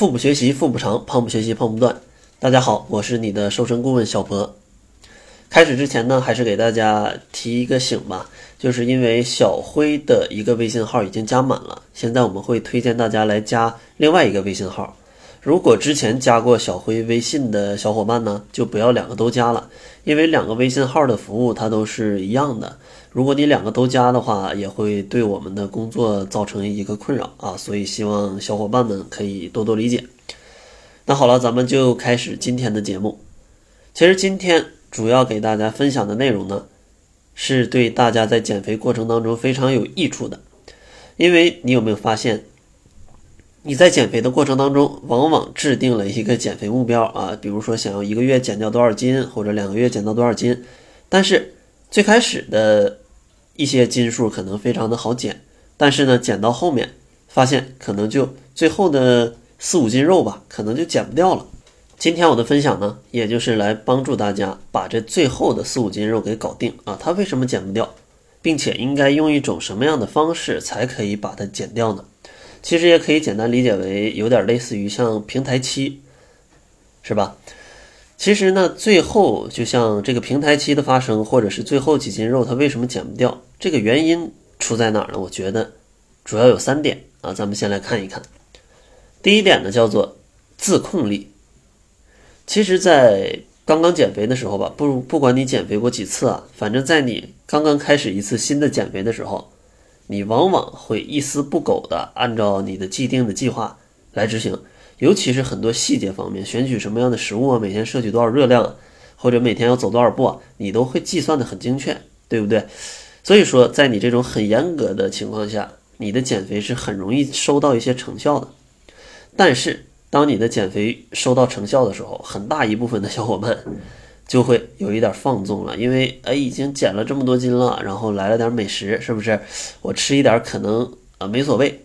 腹部学习腹部长，胖不学习胖不断。大家好，我是你的瘦身顾问小博。开始之前呢，还是给大家提一个醒吧，就是因为小辉的一个微信号已经加满了，现在我们会推荐大家来加另外一个微信号。如果之前加过小辉微信的小伙伴呢，就不要两个都加了，因为两个微信号的服务它都是一样的。如果你两个都加的话，也会对我们的工作造成一个困扰啊，所以希望小伙伴们可以多多理解。那好了，咱们就开始今天的节目。其实今天主要给大家分享的内容呢，是对大家在减肥过程当中非常有益处的，因为你有没有发现？你在减肥的过程当中，往往制定了一个减肥目标啊，比如说想要一个月减掉多少斤，或者两个月减到多少斤。但是最开始的一些斤数可能非常的好减，但是呢，减到后面发现可能就最后的四五斤肉吧，可能就减不掉了。今天我的分享呢，也就是来帮助大家把这最后的四五斤肉给搞定啊。它为什么减不掉，并且应该用一种什么样的方式才可以把它减掉呢？其实也可以简单理解为有点类似于像平台期，是吧？其实呢，最后就像这个平台期的发生，或者是最后几斤肉它为什么减不掉，这个原因出在哪儿呢？我觉得主要有三点啊，咱们先来看一看。第一点呢，叫做自控力。其实，在刚刚减肥的时候吧，不不管你减肥过几次啊，反正在你刚刚开始一次新的减肥的时候。你往往会一丝不苟地按照你的既定的计划来执行，尤其是很多细节方面，选取什么样的食物啊，每天摄取多少热量，或者每天要走多少步，你都会计算的很精确，对不对？所以说，在你这种很严格的情况下，你的减肥是很容易收到一些成效的。但是，当你的减肥收到成效的时候，很大一部分的小伙伴。就会有一点放纵了，因为哎，已经减了这么多斤了，然后来了点美食，是不是？我吃一点可能啊没所谓。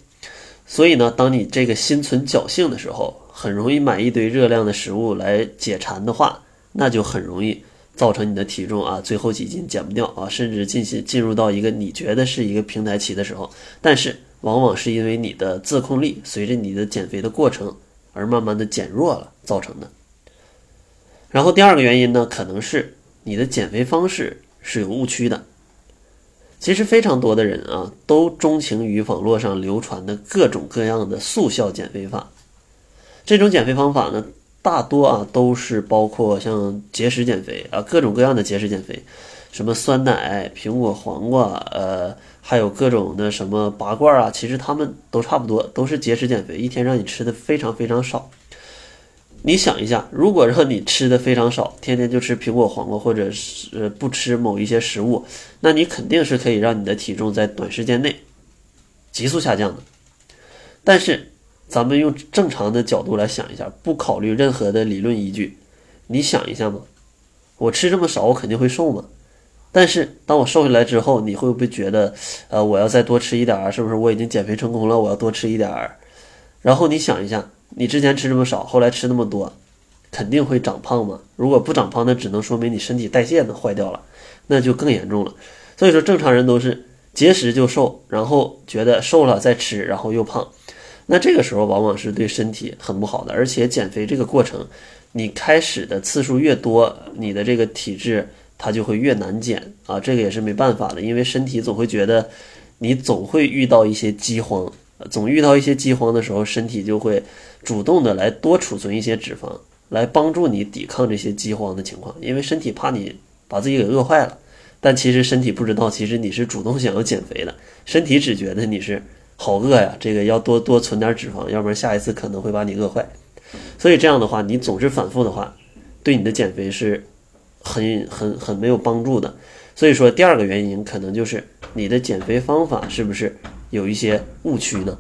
所以呢，当你这个心存侥幸的时候，很容易买一堆热量的食物来解馋的话，那就很容易造成你的体重啊最后几斤减不掉啊，甚至进行进入到一个你觉得是一个平台期的时候，但是往往是因为你的自控力随着你的减肥的过程而慢慢的减弱了造成的。然后第二个原因呢，可能是你的减肥方式是有误区的。其实非常多的人啊，都钟情于网络上流传的各种各样的速效减肥法。这种减肥方法呢，大多啊都是包括像节食减肥啊，各种各样的节食减肥，什么酸奶、苹果、黄瓜，呃，还有各种的什么拔罐啊，其实他们都差不多，都是节食减肥，一天让你吃的非常非常少。你想一下，如果让你吃的非常少，天天就吃苹果、黄瓜，或者是不吃某一些食物，那你肯定是可以让你的体重在短时间内急速下降的。但是，咱们用正常的角度来想一下，不考虑任何的理论依据，你想一下嘛，我吃这么少，我肯定会瘦嘛。但是，当我瘦下来之后，你会不会觉得，呃，我要再多吃一点儿，是不是我已经减肥成功了？我要多吃一点儿。然后你想一下。你之前吃这么少，后来吃那么多，肯定会长胖嘛？如果不长胖，那只能说明你身体代谢的坏掉了，那就更严重了。所以说，正常人都是节食就瘦，然后觉得瘦了再吃，然后又胖。那这个时候往往是对身体很不好的。而且减肥这个过程，你开始的次数越多，你的这个体质它就会越难减啊。这个也是没办法的，因为身体总会觉得你总会遇到一些饥荒。总遇到一些饥荒的时候，身体就会主动的来多储存一些脂肪，来帮助你抵抗这些饥荒的情况。因为身体怕你把自己给饿坏了，但其实身体不知道，其实你是主动想要减肥的。身体只觉得你是好饿呀，这个要多多存点脂肪，要不然下一次可能会把你饿坏。所以这样的话，你总是反复的话，对你的减肥是很很很没有帮助的。所以说，第二个原因可能就是你的减肥方法是不是？有一些误区呢，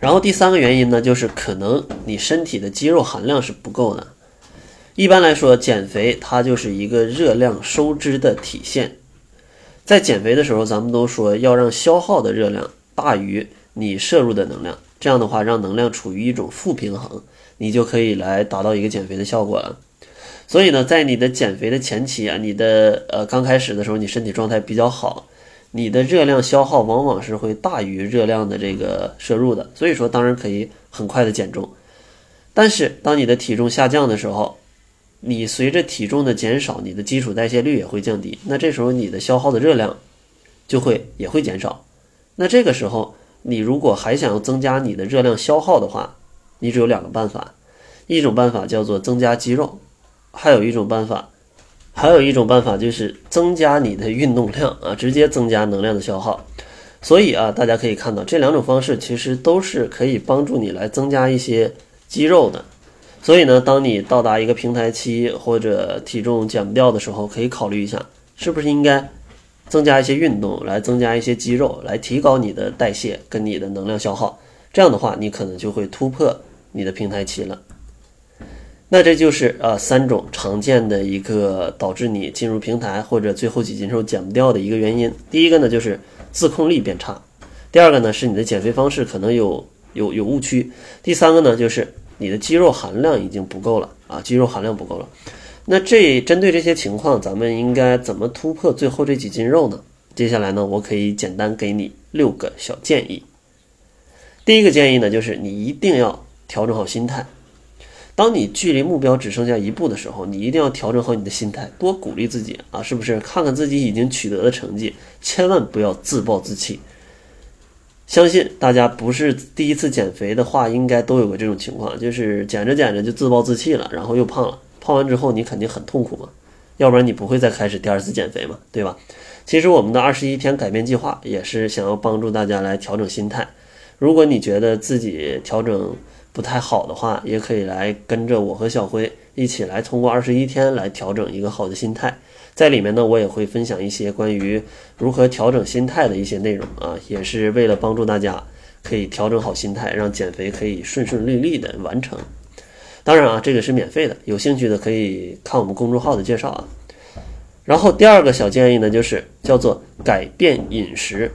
然后第三个原因呢，就是可能你身体的肌肉含量是不够的。一般来说，减肥它就是一个热量收支的体现。在减肥的时候，咱们都说要让消耗的热量大于你摄入的能量，这样的话让能量处于一种负平衡，你就可以来达到一个减肥的效果了。所以呢，在你的减肥的前期啊，你的呃刚开始的时候，你身体状态比较好。你的热量消耗往往是会大于热量的这个摄入的，所以说当然可以很快的减重。但是当你的体重下降的时候，你随着体重的减少，你的基础代谢率也会降低，那这时候你的消耗的热量就会也会减少。那这个时候，你如果还想要增加你的热量消耗的话，你只有两个办法，一种办法叫做增加肌肉，还有一种办法，还有一种办法就是增加你的运动量啊，直接增加能量的消耗。所以啊，大家可以看到这两种方式其实都是可以帮助你来增加一些肌肉的。所以呢，当你到达一个平台期或者体重减不掉的时候，可以考虑一下，是不是应该增加一些运动，来增加一些肌肉，来提高你的代谢跟你的能量消耗。这样的话，你可能就会突破你的平台期了。那这就是呃三种常见的一个导致你进入平台或者最后几斤肉减不掉的一个原因。第一个呢就是自控力变差，第二个呢是你的减肥方式可能有有有误区，第三个呢就是。你的肌肉含量已经不够了啊，肌肉含量不够了。那这针对这些情况，咱们应该怎么突破最后这几斤肉呢？接下来呢，我可以简单给你六个小建议。第一个建议呢，就是你一定要调整好心态。当你距离目标只剩下一步的时候，你一定要调整好你的心态，多鼓励自己啊，是不是？看看自己已经取得的成绩，千万不要自暴自弃。相信大家不是第一次减肥的话，应该都有过这种情况，就是减着减着就自暴自弃了，然后又胖了。胖完之后你肯定很痛苦嘛，要不然你不会再开始第二次减肥嘛，对吧？其实我们的二十一天改变计划也是想要帮助大家来调整心态。如果你觉得自己调整不太好的话，也可以来跟着我和小辉一起来通过二十一天来调整一个好的心态。在里面呢，我也会分享一些关于如何调整心态的一些内容啊，也是为了帮助大家可以调整好心态，让减肥可以顺顺利利的完成。当然啊，这个是免费的，有兴趣的可以看我们公众号的介绍啊。然后第二个小建议呢，就是叫做改变饮食。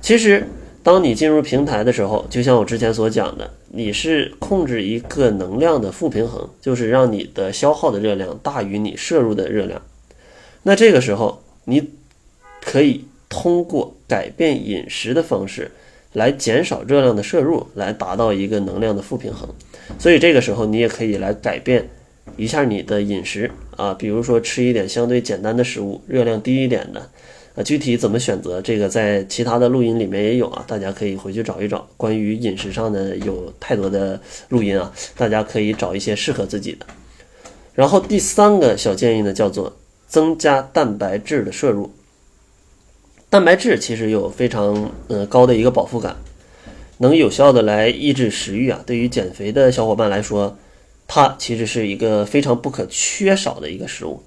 其实，当你进入平台的时候，就像我之前所讲的，你是控制一个能量的负平衡，就是让你的消耗的热量大于你摄入的热量。那这个时候，你可以通过改变饮食的方式来减少热量的摄入，来达到一个能量的负平衡。所以这个时候，你也可以来改变一下你的饮食啊，比如说吃一点相对简单的食物，热量低一点的。具体怎么选择，这个在其他的录音里面也有啊，大家可以回去找一找。关于饮食上的有太多的录音啊，大家可以找一些适合自己的。然后第三个小建议呢，叫做。增加蛋白质的摄入，蛋白质其实有非常呃高的一个饱腹感，能有效的来抑制食欲啊。对于减肥的小伙伴来说，它其实是一个非常不可缺少的一个食物。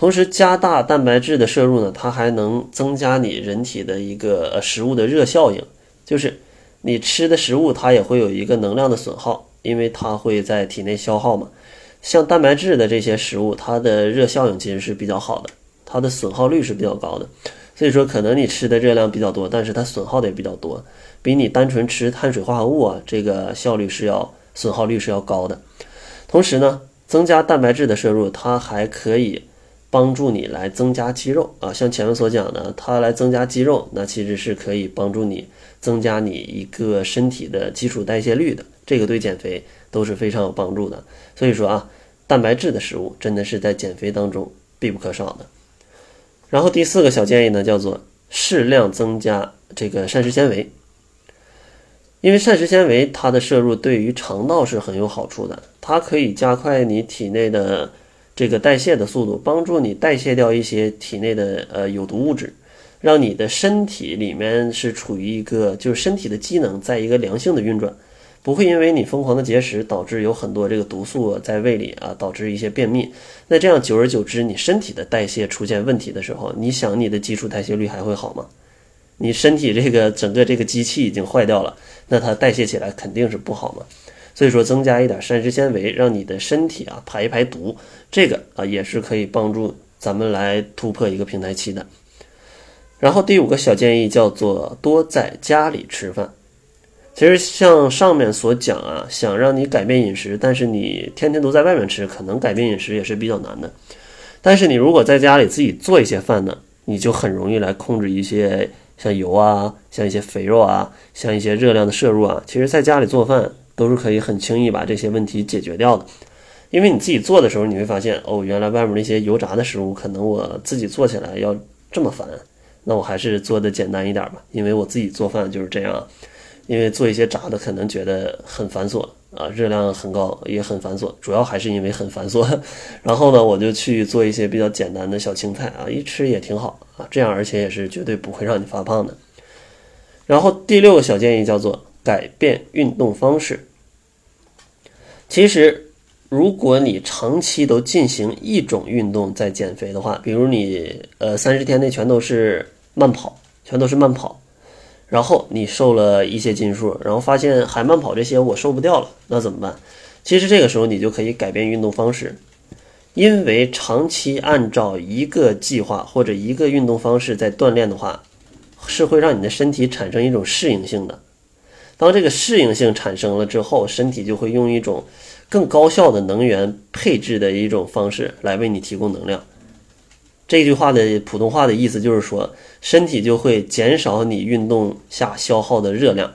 同时，加大蛋白质的摄入呢，它还能增加你人体的一个食物的热效应，就是你吃的食物它也会有一个能量的损耗，因为它会在体内消耗嘛。像蛋白质的这些食物，它的热效应其实是比较好的，它的损耗率是比较高的。所以说，可能你吃的热量比较多，但是它损耗的也比较多，比你单纯吃碳水化合物啊，这个效率是要损耗率是要高的。同时呢，增加蛋白质的摄入，它还可以帮助你来增加肌肉啊。像前面所讲的，它来增加肌肉，那其实是可以帮助你增加你一个身体的基础代谢率的。这个对减肥。都是非常有帮助的，所以说啊，蛋白质的食物真的是在减肥当中必不可少的。然后第四个小建议呢，叫做适量增加这个膳食纤维，因为膳食纤维它的摄入对于肠道是很有好处的，它可以加快你体内的这个代谢的速度，帮助你代谢掉一些体内的呃有毒物质，让你的身体里面是处于一个就是身体的机能在一个良性的运转。不会因为你疯狂的节食导致有很多这个毒素在胃里啊，导致一些便秘。那这样久而久之，你身体的代谢出现问题的时候，你想你的基础代谢率还会好吗？你身体这个整个这个机器已经坏掉了，那它代谢起来肯定是不好嘛。所以说，增加一点膳食纤维，让你的身体啊排一排毒，这个啊也是可以帮助咱们来突破一个平台期的。然后第五个小建议叫做多在家里吃饭。其实像上面所讲啊，想让你改变饮食，但是你天天都在外面吃，可能改变饮食也是比较难的。但是你如果在家里自己做一些饭呢，你就很容易来控制一些像油啊、像一些肥肉啊、像一些热量的摄入啊。其实，在家里做饭都是可以很轻易把这些问题解决掉的。因为你自己做的时候，你会发现哦，原来外面那些油炸的食物，可能我自己做起来要这么烦。那我还是做的简单一点吧，因为我自己做饭就是这样。因为做一些炸的，可能觉得很繁琐啊，热量很高，也很繁琐。主要还是因为很繁琐。然后呢，我就去做一些比较简单的小青菜啊，一吃也挺好啊。这样而且也是绝对不会让你发胖的。然后第六个小建议叫做改变运动方式。其实。如果你长期都进行一种运动在减肥的话，比如你呃三十天内全都是慢跑，全都是慢跑，然后你瘦了一些斤数，然后发现还慢跑这些我瘦不掉了，那怎么办？其实这个时候你就可以改变运动方式，因为长期按照一个计划或者一个运动方式在锻炼的话，是会让你的身体产生一种适应性的。当这个适应性产生了之后，身体就会用一种更高效的能源配置的一种方式来为你提供能量。这句话的普通话的意思就是说，身体就会减少你运动下消耗的热量，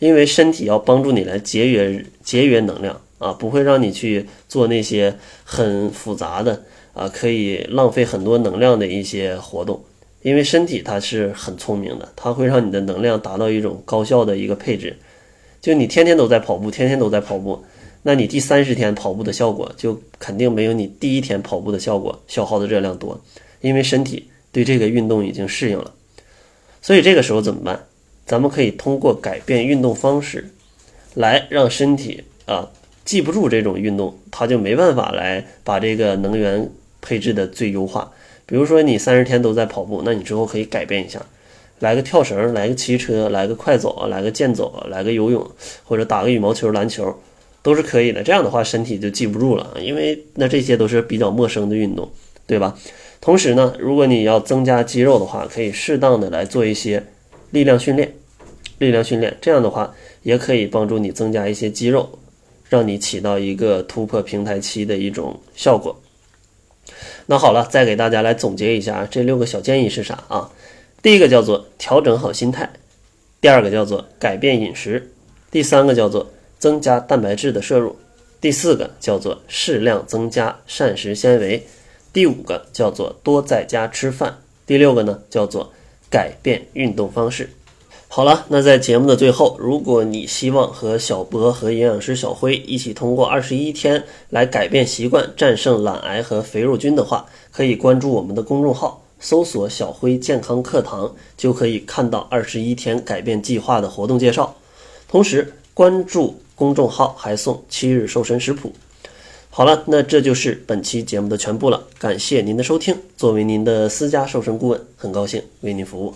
因为身体要帮助你来节约节约能量啊，不会让你去做那些很复杂的啊，可以浪费很多能量的一些活动。因为身体它是很聪明的，它会让你的能量达到一种高效的一个配置。就你天天都在跑步，天天都在跑步，那你第三十天跑步的效果就肯定没有你第一天跑步的效果消耗的热量多，因为身体对这个运动已经适应了。所以这个时候怎么办？咱们可以通过改变运动方式，来让身体啊记不住这种运动，它就没办法来把这个能源配置的最优化。比如说你三十天都在跑步，那你之后可以改变一下，来个跳绳，来个骑车，来个快走，来个健走，来个游泳，或者打个羽毛球、篮球，都是可以的。这样的话，身体就记不住了啊，因为那这些都是比较陌生的运动，对吧？同时呢，如果你要增加肌肉的话，可以适当的来做一些力量训练，力量训练，这样的话也可以帮助你增加一些肌肉，让你起到一个突破平台期的一种效果。那好了，再给大家来总结一下这六个小建议是啥啊？第一个叫做调整好心态，第二个叫做改变饮食，第三个叫做增加蛋白质的摄入，第四个叫做适量增加膳食纤维，第五个叫做多在家吃饭，第六个呢叫做改变运动方式。好了，那在节目的最后，如果你希望和小博和营养师小辉一起通过二十一天来改变习惯、战胜懒癌和肥肉菌的话，可以关注我们的公众号，搜索“小辉健康课堂”，就可以看到二十一天改变计划的活动介绍。同时，关注公众号还送七日瘦身食谱。好了，那这就是本期节目的全部了，感谢您的收听。作为您的私家瘦身顾问，很高兴为您服务。